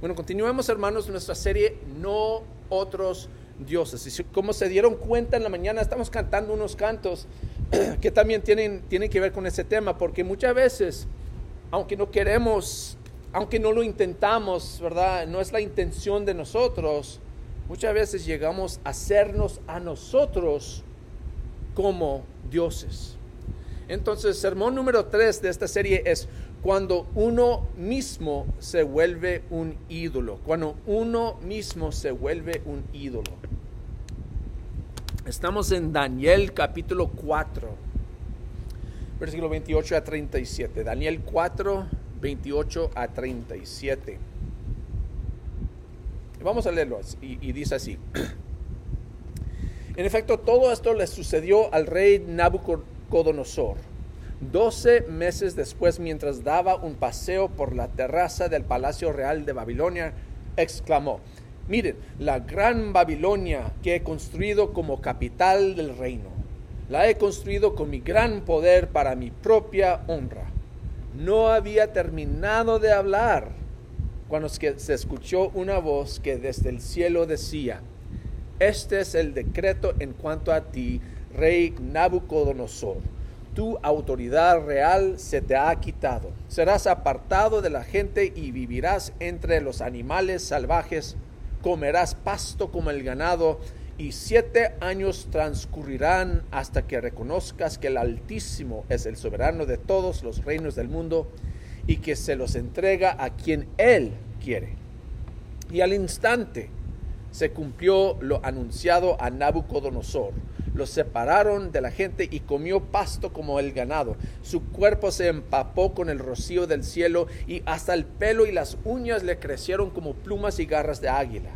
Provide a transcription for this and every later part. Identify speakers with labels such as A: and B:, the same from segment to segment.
A: Bueno, continuemos hermanos nuestra serie No otros dioses. Y como se dieron cuenta en la mañana, estamos cantando unos cantos que también tienen, tienen que ver con ese tema, porque muchas veces, aunque no queremos, aunque no lo intentamos, ¿verdad? No es la intención de nosotros, muchas veces llegamos a hacernos a nosotros como dioses. Entonces, sermón número 3 de esta serie es cuando uno mismo se vuelve un ídolo, cuando uno mismo se vuelve un ídolo. Estamos en Daniel capítulo 4, versículo 28 a 37. Daniel 4, 28 a 37. Vamos a leerlo y, y dice así. En efecto, todo esto le sucedió al rey Nabucodonosor Doce meses después, mientras daba un paseo por la terraza del Palacio Real de Babilonia, exclamó, miren, la gran Babilonia que he construido como capital del reino, la he construido con mi gran poder para mi propia honra. No había terminado de hablar cuando se escuchó una voz que desde el cielo decía, este es el decreto en cuanto a ti, rey Nabucodonosor tu autoridad real se te ha quitado. Serás apartado de la gente y vivirás entre los animales salvajes, comerás pasto como el ganado, y siete años transcurrirán hasta que reconozcas que el Altísimo es el soberano de todos los reinos del mundo y que se los entrega a quien Él quiere. Y al instante se cumplió lo anunciado a Nabucodonosor los separaron de la gente y comió pasto como el ganado. Su cuerpo se empapó con el rocío del cielo y hasta el pelo y las uñas le crecieron como plumas y garras de águila.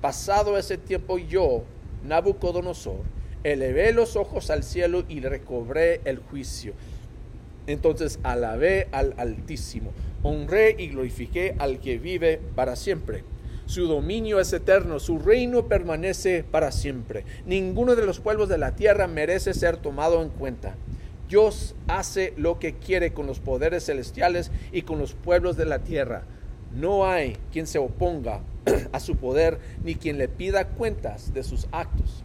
A: Pasado ese tiempo yo, Nabucodonosor, elevé los ojos al cielo y recobré el juicio. Entonces alabé al Altísimo, honré y glorifiqué al que vive para siempre su dominio es eterno, su reino permanece para siempre. Ninguno de los pueblos de la tierra merece ser tomado en cuenta. Dios hace lo que quiere con los poderes celestiales y con los pueblos de la tierra. No hay quien se oponga a su poder ni quien le pida cuentas de sus actos.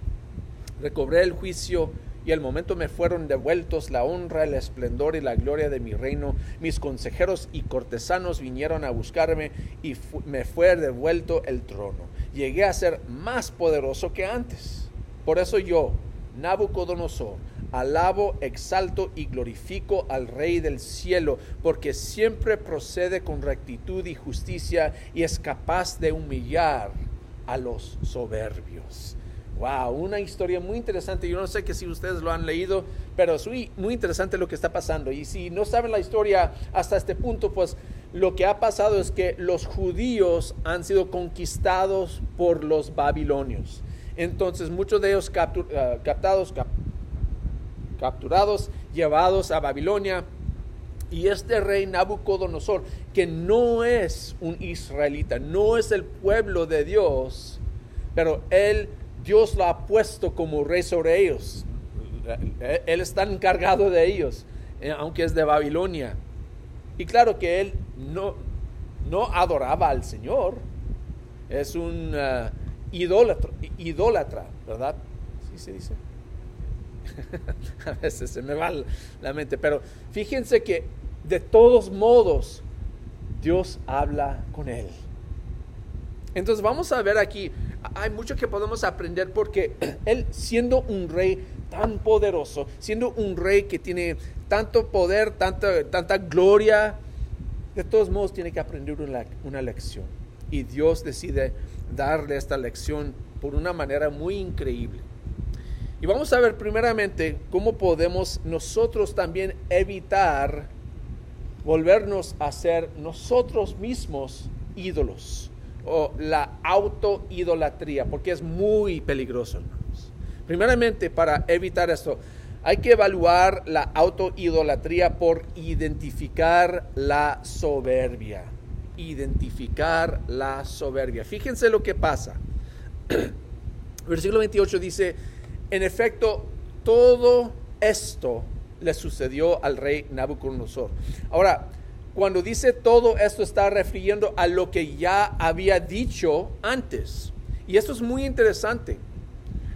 A: Recobré el juicio y al momento me fueron devueltos la honra, el esplendor y la gloria de mi reino. Mis consejeros y cortesanos vinieron a buscarme y me fue devuelto el trono. Llegué a ser más poderoso que antes. Por eso yo, Nabucodonosor, alabo, exalto y glorifico al Rey del cielo, porque siempre procede con rectitud y justicia y es capaz de humillar a los soberbios. Wow, una historia muy interesante. Yo no sé que si ustedes lo han leído, pero es muy, interesante lo que está pasando. Y si no saben la historia hasta este punto, pues lo que ha pasado es que los judíos han sido conquistados por los babilonios. Entonces muchos de ellos eh, captados, capturados, llevados a Babilonia. Y este rey Nabucodonosor, que no es un israelita, no es el pueblo de Dios, pero él Dios lo ha puesto como rey sobre ellos. Él está encargado de ellos, eh, aunque es de Babilonia. Y claro que él no, no adoraba al Señor. Es un uh, idólatra, ¿verdad? Sí se dice. A veces se me va la mente, pero fíjense que de todos modos Dios habla con él. Entonces vamos a ver aquí hay mucho que podemos aprender porque él siendo un rey tan poderoso, siendo un rey que tiene tanto poder, tanta, tanta gloria, de todos modos tiene que aprender una, una lección. Y Dios decide darle esta lección por una manera muy increíble. Y vamos a ver primeramente cómo podemos nosotros también evitar volvernos a ser nosotros mismos ídolos o la autoidolatría, porque es muy peligroso, hermanos. Primeramente, para evitar esto, hay que evaluar la autoidolatría por identificar la soberbia. Identificar la soberbia. Fíjense lo que pasa. Versículo 28 dice, en efecto, todo esto le sucedió al rey Nabucodonosor. Ahora, cuando dice todo esto está refiriendo a lo que ya había dicho antes. Y esto es muy interesante,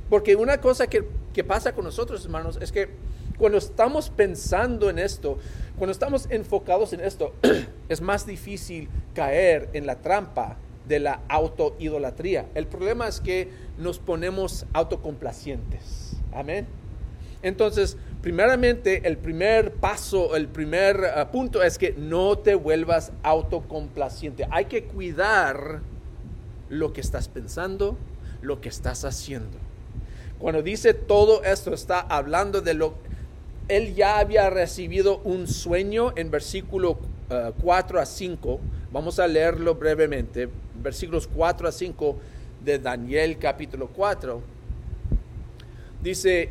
A: porque una cosa que, que pasa con nosotros, hermanos, es que cuando estamos pensando en esto, cuando estamos enfocados en esto, es más difícil caer en la trampa de la autoidolatría. El problema es que nos ponemos autocomplacientes. Amén. Entonces, primeramente, el primer paso, el primer eh, punto es que no te vuelvas autocomplaciente. Hay que cuidar lo que estás pensando, lo que estás haciendo. Cuando dice todo esto, está hablando de lo él ya había recibido un sueño en versículo 4 eh, a 5. Vamos a leerlo brevemente. Versículos 4 a 5 de Daniel capítulo 4. Dice,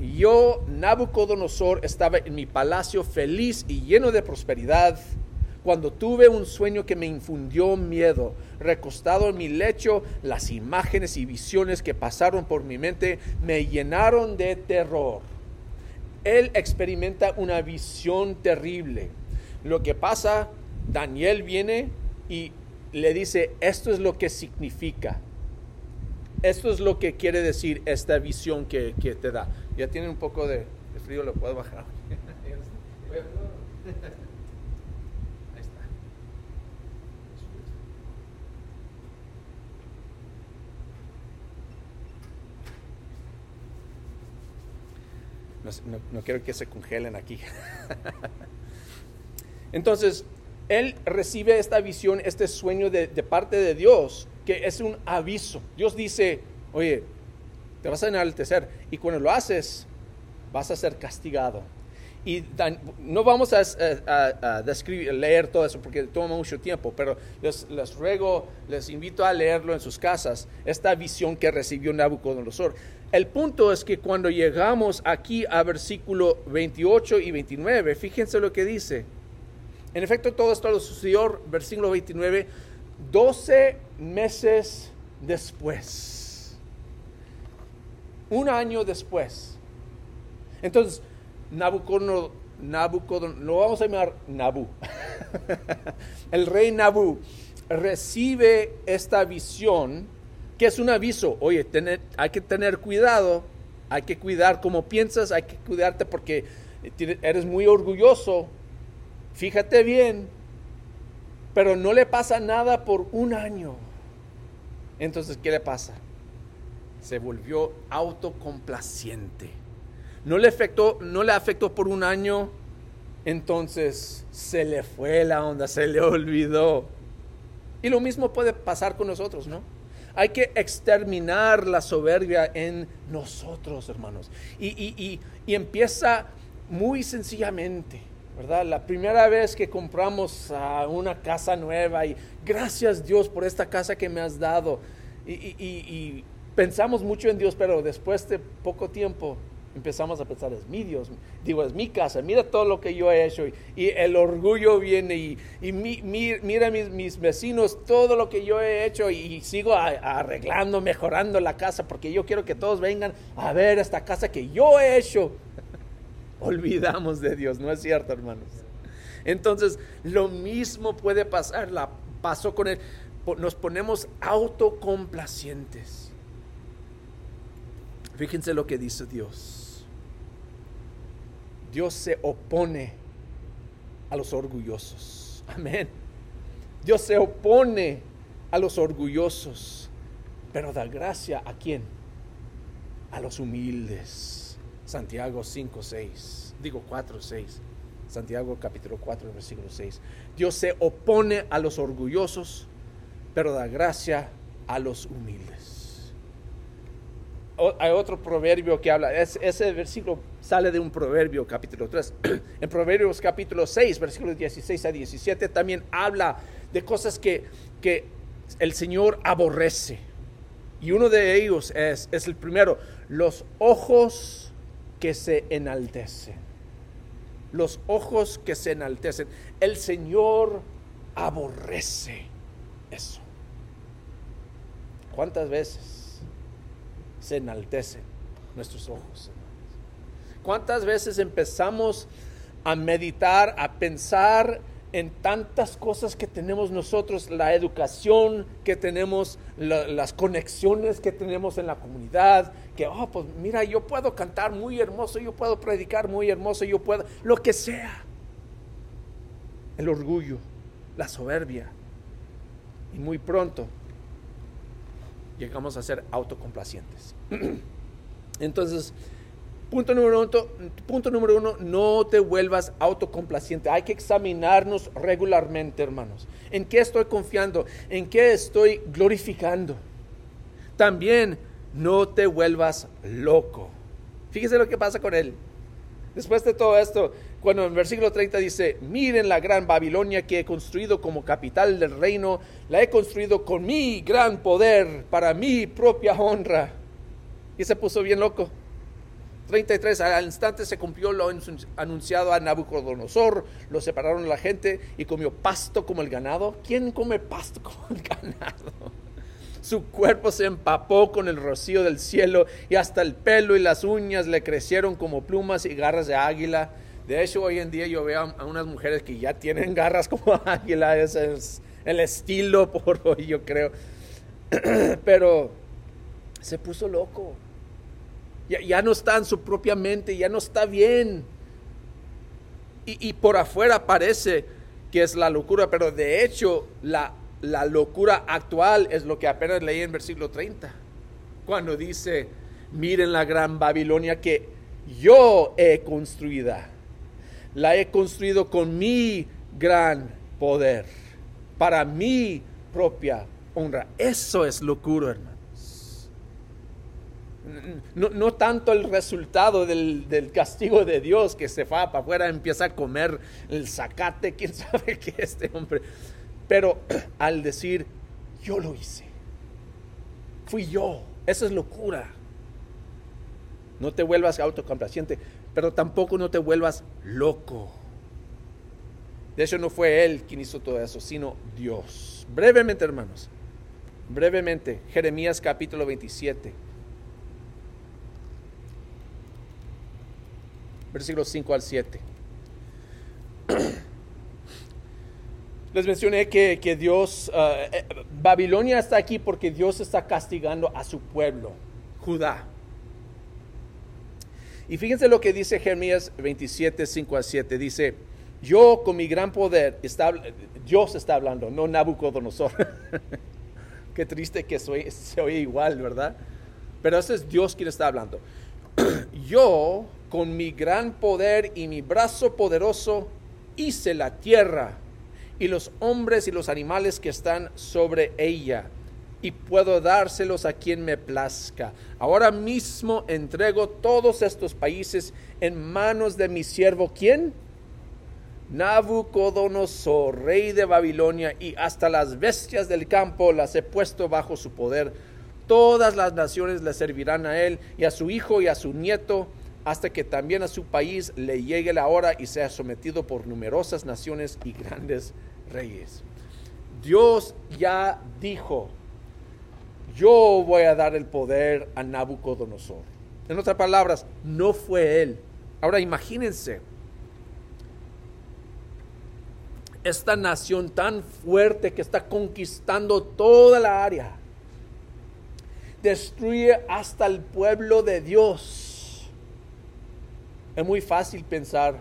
A: yo, Nabucodonosor, estaba en mi palacio feliz y lleno de prosperidad cuando tuve un sueño que me infundió miedo. Recostado en mi lecho, las imágenes y visiones que pasaron por mi mente me llenaron de terror él experimenta una visión terrible. Lo que pasa, Daniel viene y le dice, esto es lo que significa. Esto es lo que quiere decir esta visión que, te da. Ya tiene un poco de, de frío, lo puedo bajar. No, quiero que se congelen aquí. Entonces, él recibe esta visión, este sueño de, parte de Dios, que es un aviso. Dios dice, oye, te vas a enaltecer y cuando lo haces, vas a ser castigado. Y no vamos a, leer todo eso porque toma mucho tiempo, pero les, les, ruego, les invito a leerlo en sus casas, esta visión que recibió Nabucodonosor. El punto es que cuando llegamos aquí a versículo 28 y 29, fíjense lo que dice. En efecto, todo esto lo sucedió, versículo 29, 12 meses después. Un año después. Entonces, Nabucodonosor, Nabucodonosor, lo vamos a llamar Nabu. El rey Nabu recibe esta visión que es un aviso, oye, hay que tener cuidado, hay que cuidar cómo piensas, hay que cuidarte porque eres muy orgulloso, fíjate bien, pero no le pasa nada por un año. Entonces, ¿qué le pasa? Se volvió autocomplaciente. No le afectó, no le afectó por un año, entonces se le fue la onda, se le olvidó. Y lo mismo puede pasar con nosotros, ¿no? Hay que exterminar la soberbia en nosotros, hermanos. Y, empieza muy sencillamente, ¿verdad? La primera vez que compramos una casa nueva y gracias Dios por esta casa que me has dado. y pensamos mucho en Dios, pero después de poco tiempo empezamos a pensar, es mi Dios, digo, es mi casa, mira todo lo que yo he hecho y, el orgullo viene y, mira mis, vecinos, todo lo que yo he hecho y, sigo arreglando, mejorando la casa porque yo quiero que todos vengan a ver esta casa que yo he hecho. Olvidamos de Dios, ¿no es cierto, hermanos? Entonces, lo mismo puede pasar, la pasó con él, nos ponemos autocomplacientes. Fíjense lo que dice Dios. Dios se opone a los orgullosos. Amén. Dios se opone a los orgullosos, pero da gracia a quién? A los humildes. Santiago 5, 6. Digo 4, 6. Santiago capítulo 4, versículo 6. Dios se opone a los orgullosos, pero da gracia a los humildes hay otro proverbio que habla, ese versículo sale de un proverbio capítulo 3. En Proverbios capítulo 6, versículos 16 a 17, también habla de cosas que, que el Señor aborrece. Y uno de ellos es, es el primero, los ojos que se enaltecen. Los ojos que se enaltecen. El Señor aborrece eso. ¿Cuántas veces? Se enaltecen nuestros ojos. ¿Cuántas veces empezamos a meditar, a pensar en tantas cosas que tenemos nosotros, la educación que tenemos, las conexiones que tenemos en la comunidad, que, oh, pues mira, yo puedo cantar muy hermoso, yo puedo predicar muy hermoso, yo puedo, lo que sea. El orgullo, la soberbia. Y muy pronto llegamos a ser autocomplacientes. Entonces, Punto número, uno, punto número uno, no te vuelvas autocomplaciente. Hay que examinarnos regularmente, hermanos. ¿En qué estoy confiando? ¿En qué estoy glorificando? También no te vuelvas loco. Fíjese lo que pasa con él. Después de todo esto, cuando en versículo 30 dice, miren la gran Babilonia que he construido como capital del reino, la he construido con mi gran poder para mi propia honra. Y se puso bien loco. 33, al instante se cumplió lo anunciado a Nabucodonosor, lo separaron la gente y comió pasto como el ganado. ¿Quién come pasto como el ganado? Su cuerpo se empapó con el rocío del cielo y hasta el pelo y las uñas le crecieron como plumas y garras de águila. De hecho, hoy en día yo veo a unas mujeres que ya tienen garras como águila, ese es el estilo por hoy, yo creo. Pero se puso loco ya, no está en su propia mente, ya no está bien. Y, por afuera parece que es la locura, pero de hecho la, la locura actual es lo que apenas leí en versículo 30, cuando dice, miren la gran Babilonia que yo he construida, la he construido con mi gran poder, para mi propia honra. Eso es locura, hermano no, tanto el resultado del, castigo de Dios que se va para afuera, empieza a comer el zacate, quién sabe qué este hombre, pero al decir, yo lo hice, fui yo, eso es locura. No te vuelvas autocomplaciente, pero tampoco no te vuelvas loco. De hecho, no fue él quien hizo todo eso, sino Dios. Brevemente, hermanos, brevemente, Jeremías capítulo 27. versículos 5 al 7. Les mencioné que, Dios, uh, eh, Babilonia está aquí porque Dios está castigando a su pueblo, Judá. Y fíjense lo que dice Jeremías 27, 5 al 7. Dice, yo con mi gran poder, está, Dios está hablando, no Nabucodonosor. Qué triste que soy, se oye igual, ¿verdad? Pero ese es Dios quien está hablando. yo con mi gran poder y mi brazo poderoso hice la tierra y los hombres y los animales que están sobre ella, y puedo dárselos a quien me plazca. Ahora mismo entrego todos estos países en manos de mi siervo, ¿quién? Nabucodonosor, rey de Babilonia, y hasta las bestias del campo las he puesto bajo su poder. Todas las naciones le servirán a él y a su hijo y a su nieto hasta que también a su país le llegue la hora y sea sometido por numerosas naciones y grandes reyes. Dios ya dijo, yo voy a dar el poder a Nabucodonosor. En otras palabras, no fue él. Ahora imagínense, esta nación tan fuerte que está conquistando toda la área, destruye hasta el pueblo de Dios es muy fácil pensar,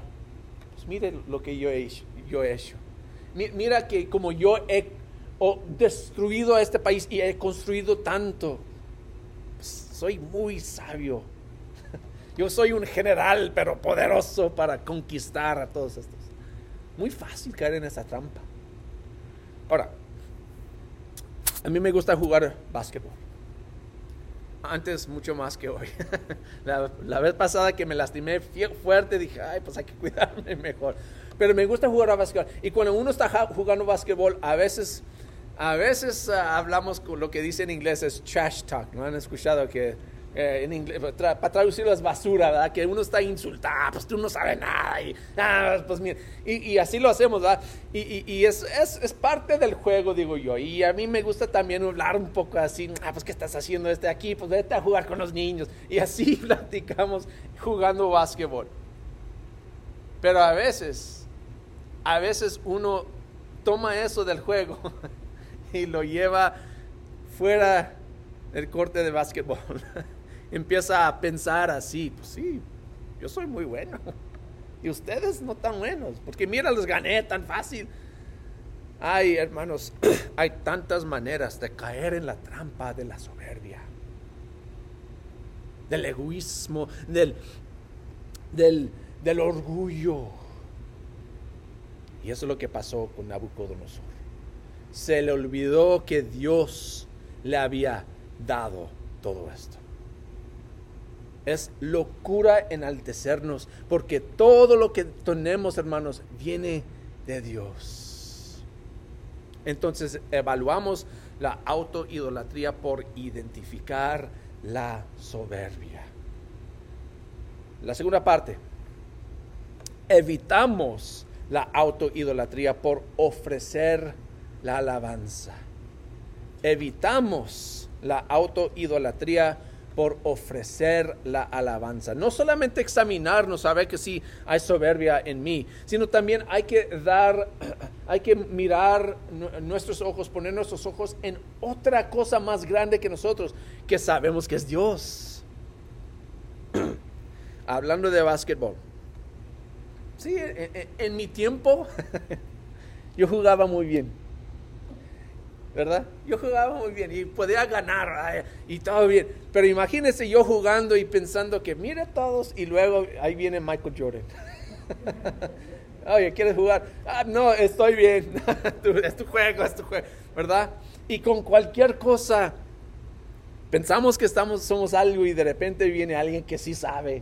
A: pues mire lo que yo he hecho. Yo he hecho. Mira que como yo he destruido a este país y he construido tanto, pues soy muy sabio. Yo soy un general, pero poderoso para conquistar a todos estos. Muy fácil caer en esa trampa. Ahora, a mí me gusta jugar básquetbol. Antes mucho más que hoy. la, vez pasada que me lastimé fuerte dije, ay, pues hay que cuidarme mejor. Pero me gusta jugar a básquetbol. Y cuando uno está jugando básquetbol, a veces, a veces ah, hablamos con lo que dice en inglés es trash talk. ¿No han escuchado que eh, en inglés, para traducirlo es basura, ¿verdad? Que uno está insultado, pues tú no sabes nada, y, ah, pues mira, y, así lo hacemos, ¿verdad? Y, es, es, parte del juego, digo yo, y a mí me gusta también hablar un poco así, ah, pues ¿qué estás haciendo este aquí? Pues vete a jugar con los niños, y así platicamos jugando básquetbol. Pero a veces a veces uno toma eso del juego y lo lleva fuera del corte de básquetbol. Empieza a pensar así, pues sí, yo soy muy bueno. Y ustedes no tan buenos, porque mira, los gané tan fácil. Ay, hermanos, hay tantas maneras de caer en la trampa de la soberbia, del egoísmo, del, del, del orgullo. Y eso es lo que pasó con Nabucodonosor. Se le olvidó que Dios le había dado todo esto. Es locura enaltecernos porque todo lo que tenemos, hermanos, viene de Dios. Entonces evaluamos la autoidolatría por identificar la soberbia. La segunda parte, evitamos la autoidolatría por ofrecer la alabanza. Evitamos la autoidolatría por ofrecer la alabanza. No solamente examinarnos, saber que sí hay soberbia en mí, sino también hay que dar, hay que mirar nuestros ojos, poner nuestros ojos en otra cosa más grande que nosotros, que sabemos que es Dios. Hablando de básquetbol. Sí, en mi tiempo yo jugaba muy bien. ¿Verdad? Yo jugaba muy bien y podía ganar y todo bien. Pero imagínense yo jugando y pensando que mire todos y luego ahí viene Michael Jordan. Oye, ¿quieres jugar? Ah, no, estoy bien. es tu juego, es tu juego, ¿verdad? Y con cualquier cosa pensamos que estamos somos algo y de repente viene alguien que sí sabe.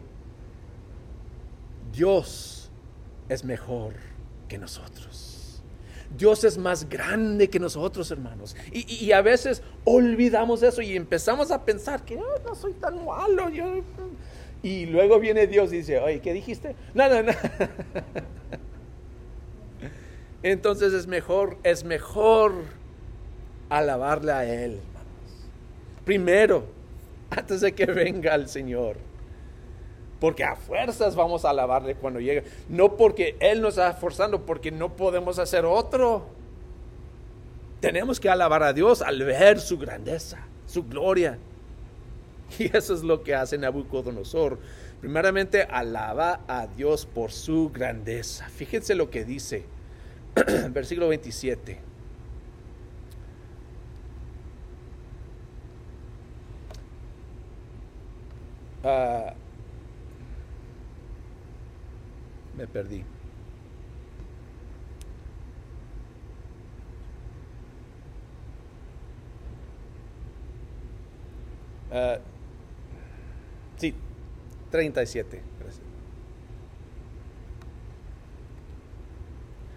A: Dios es mejor que nosotros. Dios es más grande que nosotros, hermanos. Y, a veces olvidamos eso y empezamos a pensar que no soy tan malo. Y luego viene Dios y dice, oye, ¿qué dijiste? Nada, nada. Entonces es mejor, es mejor alabarle a Él, hermanos. Primero, antes de que venga el Señor. Porque a fuerzas vamos a alabarle cuando llegue. No porque Él nos está forzando, porque no podemos hacer otro. Tenemos que alabar a Dios al ver su grandeza, su gloria. Y eso es lo que hace Nabucodonosor. Primeramente, alaba a Dios por su grandeza. Fíjense lo que dice, versículo 27. Uh, me perdí. Uh, sí, 37.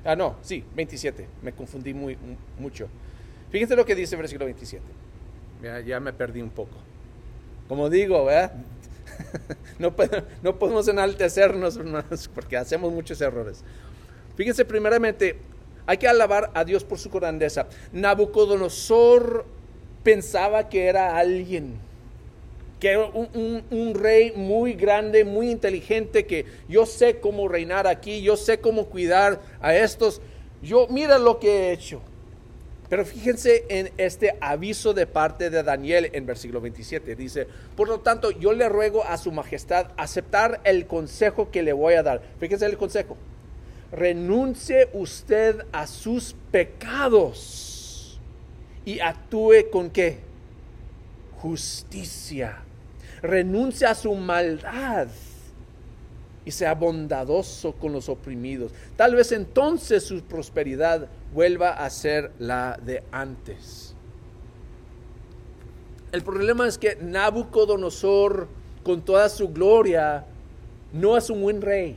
A: Ah, no, sí, 27. Me confundí muy, mucho. Fíjense lo que dice el versículo 27. Ya, ya me perdí un poco. Como digo, ¿verdad? no, no podemos enaltecernos, porque hacemos muchos errores. Fíjense, primeramente, hay que alabar a Dios por su grandeza. Nabucodonosor pensaba que era alguien, que era un, un, rey muy grande, muy inteligente, que yo sé cómo reinar aquí, yo sé cómo cuidar a estos. Yo, mira lo que he hecho. Pero fíjense en este aviso de parte de Daniel en versículo 27. Dice, por lo tanto, yo le ruego a su majestad aceptar el consejo que le voy a dar. Fíjense el consejo. Renuncie usted a sus pecados y actúe con qué? Justicia. Renuncie a su maldad y sea bondadoso con los oprimidos. Tal vez entonces su prosperidad vuelva a ser la de antes. El problema es que Nabucodonosor, con toda su gloria, no es un buen rey.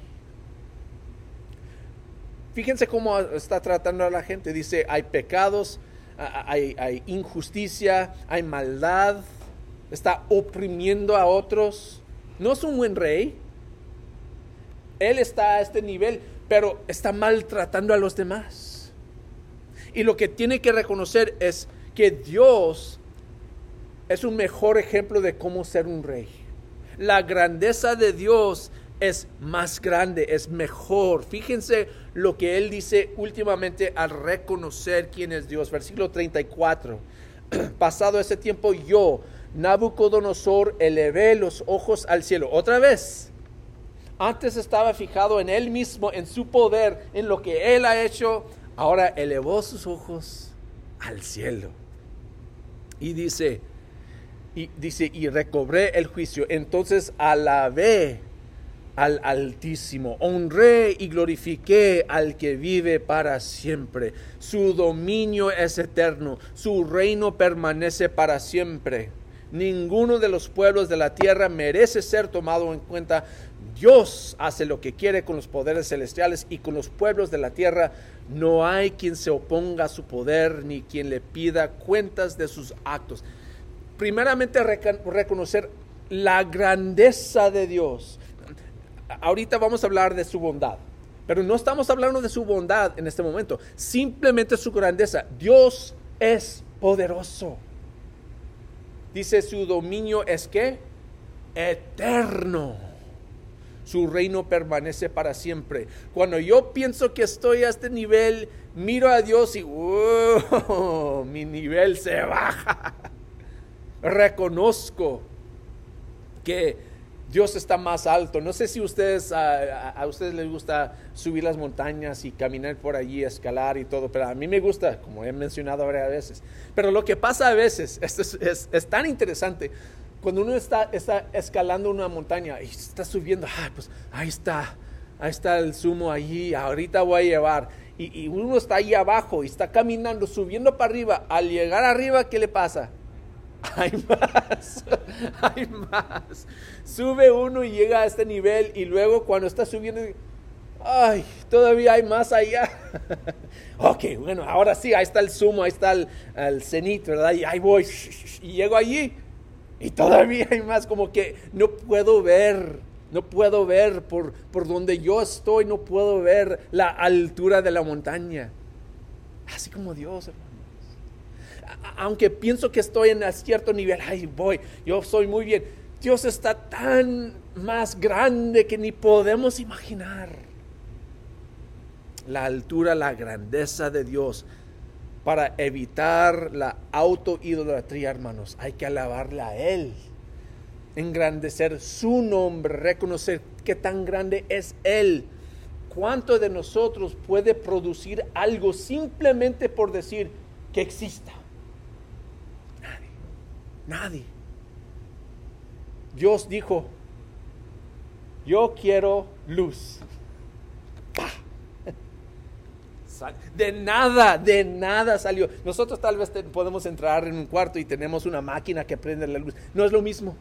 A: Fíjense cómo está tratando a la gente. Dice, hay pecados, hay, hay injusticia, hay maldad, está oprimiendo a otros. No es un buen rey. Él está a este nivel, pero está maltratando a los demás. Y lo que tiene que reconocer es que Dios es un mejor ejemplo de cómo ser un rey. La grandeza de Dios es más grande, es mejor. Fíjense lo que él dice últimamente al reconocer quién es Dios. Versículo 34. Pasado ese tiempo yo, Nabucodonosor, elevé los ojos al cielo. Otra vez. Antes estaba fijado en él mismo, en su poder, en lo que él ha hecho. Ahora elevó sus ojos al cielo. Y dice, y dice, y recobré el juicio. Entonces alabé al Altísimo, honré y glorifiqué al que vive para siempre. Su dominio es eterno, su reino permanece para siempre. Ninguno de los pueblos de la tierra merece ser tomado en cuenta. Dios hace lo que quiere con los poderes celestiales y con los pueblos de la tierra. No hay quien se oponga a su poder ni quien le pida cuentas de sus actos. Primeramente reconocer la grandeza de Dios ahorita vamos a hablar de su bondad, pero no estamos hablando de su bondad en este momento, simplemente su grandeza. Dios es poderoso. Dice su dominio es que eterno. Su reino permanece para siempre. Cuando yo pienso que estoy a este nivel, miro a Dios y mi nivel se baja. Reconozco que Dios está más alto. No sé si ustedes, a, ustedes les gusta subir las montañas y caminar por allí, escalar y todo, pero a mí me gusta, como he mencionado varias veces. Pero lo que pasa a veces, esto es, tan interesante, cuando uno está, escalando una montaña y está subiendo, pues ahí está, ahí está el sumo allí, ahorita voy a llevar. Y, y uno está ahí abajo y está caminando, subiendo para arriba. Al llegar arriba, ¿qué le pasa? hay más, hay más. Sube uno y llega a este nivel y luego cuando está subiendo, ay, todavía hay más allá. ok, bueno, ahora sí, ahí está el sumo, ahí está el, el cenit, ¿verdad? Y ahí voy, y llego allí y todavía hay más, como que no puedo ver, no puedo ver por, por donde yo estoy, no puedo ver la altura de la montaña. Así como Dios, hermano aunque pienso que estoy en cierto nivel, ay, voy, yo soy muy bien. Dios está tan más grande que ni podemos imaginar. La altura, la grandeza de Dios. Para evitar la autoidolatría, hermanos, hay que alabarle a Él. Engrandecer su nombre, reconocer que tan grande es Él. ¿Cuánto de nosotros puede producir algo simplemente por decir que exista? Nadie. Dios dijo, yo quiero luz. De nada, de nada salió. Nosotros tal vez podemos entrar en un cuarto y tenemos una máquina que prende la luz. No es lo mismo,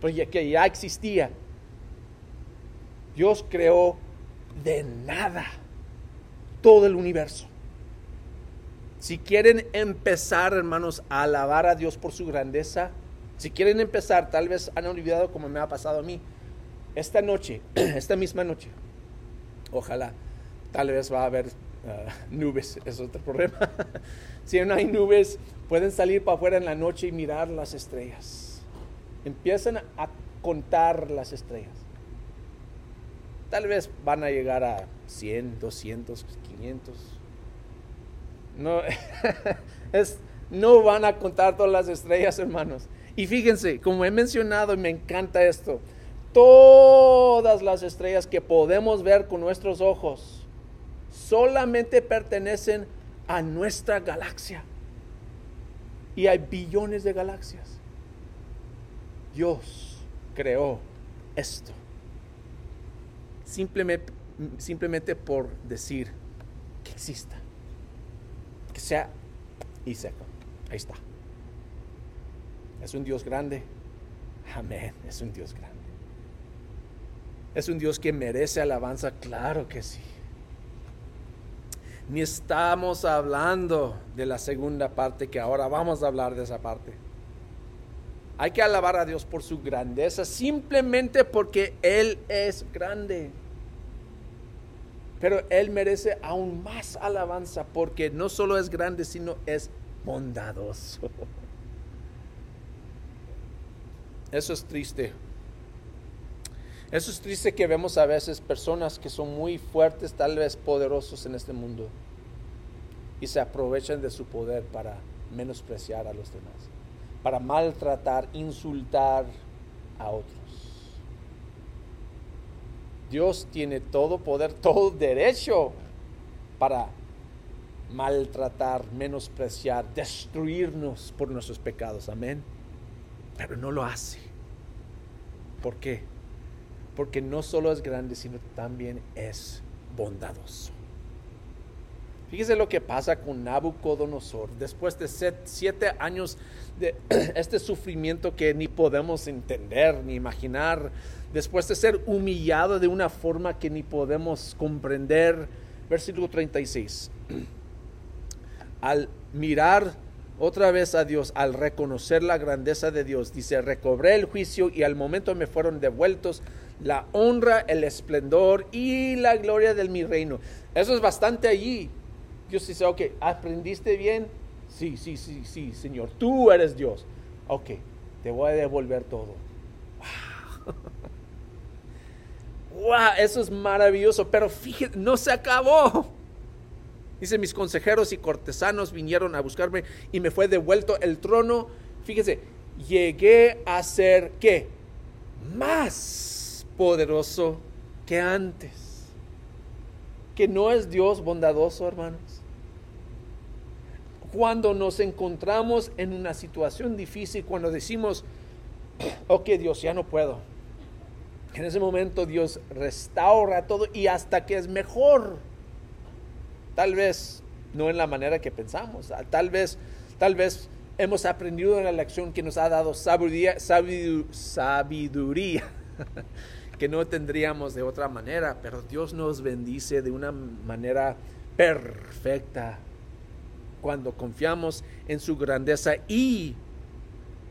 A: porque que ya existía. Dios creó de nada todo el universo. Si quieren empezar, hermanos, a alabar a Dios por su grandeza, si quieren empezar, tal vez han olvidado como me ha pasado a mí, esta noche, esta misma noche, ojalá, tal vez va a haber ah, nubes, es otro problema. si no hay nubes, pueden salir para afuera en la noche y mirar las estrellas. Empiezan a contar las estrellas. Tal vez van a llegar a 100, 200, 500 no, es, no van a contar todas las estrellas, hermanos. Y fíjense, como he mencionado, y me encanta esto, todas las estrellas que podemos ver con nuestros ojos solamente pertenecen a nuestra galaxia. Y hay billones de galaxias. Dios creó esto. Simplemente, simplemente por decir que exista sea y seco. Ahí está. Es un Dios grande. Amén. Es un Dios grande. Es un Dios que merece alabanza. Claro que sí. Ni estamos hablando de la segunda parte que ahora vamos a hablar de esa parte. Hay que alabar a Dios por su grandeza simplemente porque Él es grande. Pero Él merece aún más alabanza porque no solo es grande, sino es bondadoso. Eso es triste. Eso es triste que vemos a veces personas que son muy fuertes, tal vez poderosos en este mundo, y se aprovechan de su poder para menospreciar a los demás, para maltratar, insultar a otros. Dios tiene todo poder, todo derecho para maltratar, menospreciar, destruirnos por nuestros pecados. Amén. Pero no lo hace. ¿Por qué? Porque no solo es grande, sino también es bondadoso. Fíjese lo que pasa con Nabucodonosor. Después de siete años de este sufrimiento que ni podemos entender ni imaginar, después de ser humillado de una forma que ni podemos comprender, versículo 36. Al mirar otra vez a Dios, al reconocer la grandeza de Dios, dice, recobré el juicio y al momento me fueron devueltos la honra, el esplendor y la gloria de mi reino. Eso es bastante allí. Dios dice, ok, ¿aprendiste bien? Sí, sí, sí, sí, Señor, tú eres Dios. Ok, te voy a devolver todo. Wow. eso es maravilloso, pero fíjate, no se acabó. Dice, mis consejeros y cortesanos vinieron a buscarme y me fue devuelto el trono. Fíjese, llegué a ser, ¿qué? Más poderoso que antes. Que no es Dios bondadoso, hermanos. Cuando nos encontramos en una situación difícil, cuando decimos, ok Dios, ya no puedo. En ese momento Dios restaura todo y hasta que es mejor Tal vez no en la manera que pensamos. Ah, tal vez, tal vez hemos aprendido en la lección que nos ha dado sabiduría, sabiduría que no tendríamos de otra manera, pero Dios nos bendice de una manera perfecta cuando confiamos en su grandeza y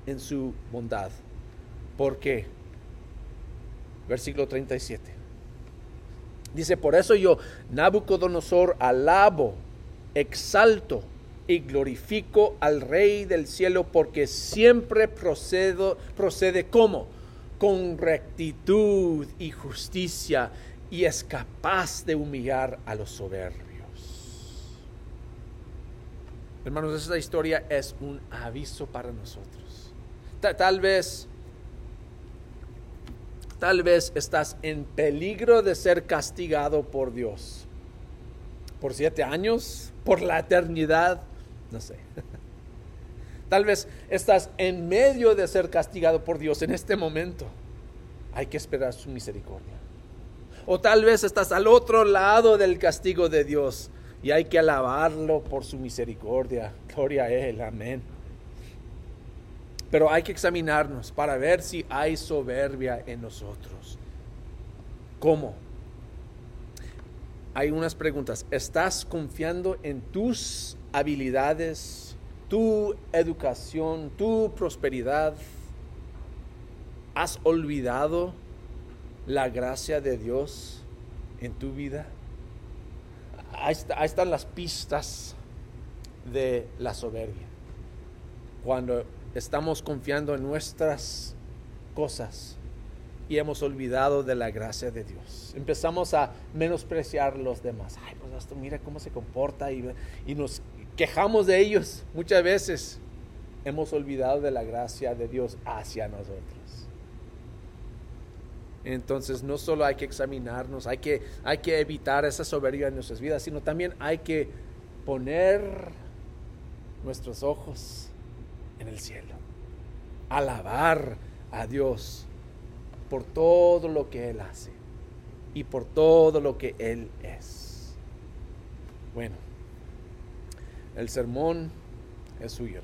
A: en su bondad. ¿Por qué? Versículo 37. Dice, por eso yo, Nabucodonosor, alabo, exalto y glorifico al Rey del cielo porque siempre procedo, procede como con rectitud y justicia y es capaz de humillar a los soberbios. Hermanos, esta historia es un aviso para nosotros. Tal vez Tal vez estás en peligro de ser castigado por Dios. Por siete años, por la eternidad, no sé. Tal vez estás en medio de ser castigado por Dios en este momento. Hay que esperar su misericordia. O tal vez estás al otro lado del castigo de Dios y hay que alabarlo por su misericordia. Gloria a Él, amén. Pero hay que examinarnos para ver si hay soberbia en nosotros. ¿Cómo? Hay unas preguntas. ¿Estás confiando en tus habilidades, tu educación, tu prosperidad? ¿Has olvidado la gracia de Dios en tu vida? Ahí, están las pistas de la soberbia. Cuando estamos confiando en nuestras cosas y hemos olvidado de la gracia de Dios. Empezamos a menospreciar los demás. Ay, pues esto mira cómo se comporta y, y nos quejamos de ellos. Muchas veces hemos olvidado de la gracia de Dios hacia nosotros. Entonces no solo hay que examinarnos, hay que, hay que evitar esa soberbia en nuestras vidas, sino también hay que poner nuestros ojos en el cielo. Alabar a Dios por todo lo que Él hace y por todo lo que Él es. Bueno, el sermón es suyo.